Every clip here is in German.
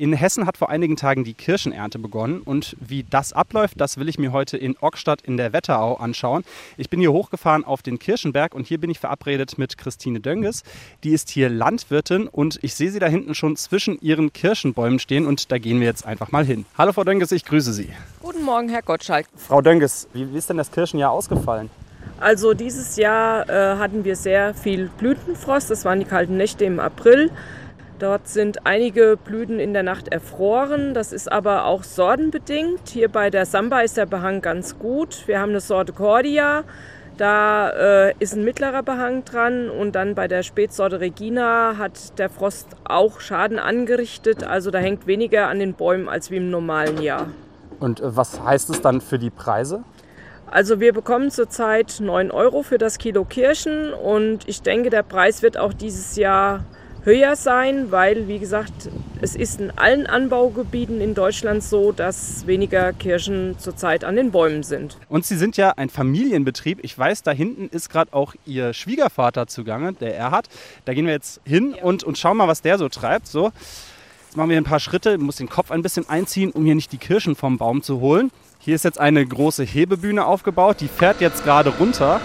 In Hessen hat vor einigen Tagen die Kirschenernte begonnen und wie das abläuft, das will ich mir heute in Ockstadt in der Wetterau anschauen. Ich bin hier hochgefahren auf den Kirschenberg und hier bin ich verabredet mit Christine Dönges. Die ist hier Landwirtin und ich sehe sie da hinten schon zwischen ihren Kirschenbäumen stehen und da gehen wir jetzt einfach mal hin. Hallo Frau Dönges, ich grüße Sie. Guten Morgen, Herr Gottschalk. Frau Dönges, wie, wie ist denn das Kirschenjahr ausgefallen? Also dieses Jahr äh, hatten wir sehr viel Blütenfrost. Das waren die kalten Nächte im April. Dort sind einige Blüten in der Nacht erfroren. Das ist aber auch sortenbedingt. Hier bei der Samba ist der Behang ganz gut. Wir haben eine Sorte Cordia. Da äh, ist ein mittlerer Behang dran und dann bei der Spätsorte Regina hat der Frost auch Schaden angerichtet. Also da hängt weniger an den Bäumen als wie im normalen Jahr. Und äh, was heißt es dann für die Preise? Also wir bekommen zurzeit 9 Euro für das Kilo Kirschen und ich denke, der Preis wird auch dieses Jahr höher sein, weil, wie gesagt, es ist in allen Anbaugebieten in Deutschland so, dass weniger Kirschen zurzeit an den Bäumen sind. Und Sie sind ja ein Familienbetrieb. Ich weiß, da hinten ist gerade auch Ihr Schwiegervater zugange, der Erhard. Da gehen wir jetzt hin ja. und, und schauen mal, was der so treibt. So. Jetzt machen wir ein paar Schritte, muss den Kopf ein bisschen einziehen, um hier nicht die Kirschen vom Baum zu holen. Hier ist jetzt eine große Hebebühne aufgebaut, die fährt jetzt gerade runter.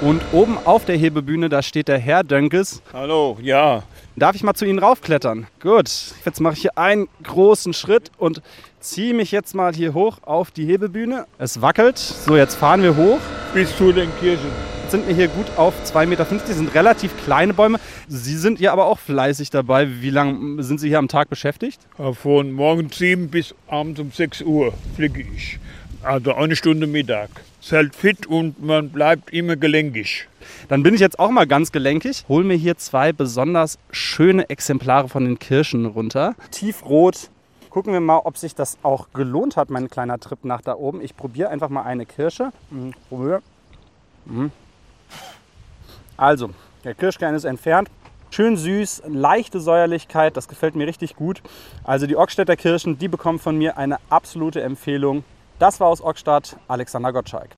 Und oben auf der Hebebühne, da steht der Herr Dönkes. Hallo, ja. Darf ich mal zu Ihnen raufklettern? Gut, jetzt mache ich hier einen großen Schritt und ziehe mich jetzt mal hier hoch auf die Hebebühne. Es wackelt. So, jetzt fahren wir hoch. Bis zu den Kirchen. Jetzt sind wir hier gut auf 2,50 Meter. Das sind relativ kleine Bäume. Sie sind ja aber auch fleißig dabei. Wie lange sind Sie hier am Tag beschäftigt? Von morgens 7 bis abends um 6 Uhr fliege ich. Also eine Stunde Mittag. Es hält fit und man bleibt immer gelenkig. Dann bin ich jetzt auch mal ganz gelenkig. Hol mir hier zwei besonders schöne Exemplare von den Kirschen runter. Tiefrot. Gucken wir mal, ob sich das auch gelohnt hat, mein kleiner Trip nach da oben. Ich probiere einfach mal eine Kirsche. Mhm. Mhm. Also, der Kirschkern ist entfernt. Schön süß, leichte Säuerlichkeit, das gefällt mir richtig gut. Also die Ockstädter Kirschen, die bekommen von mir eine absolute Empfehlung. Das war aus Ockstadt, Alexander Gottschalk.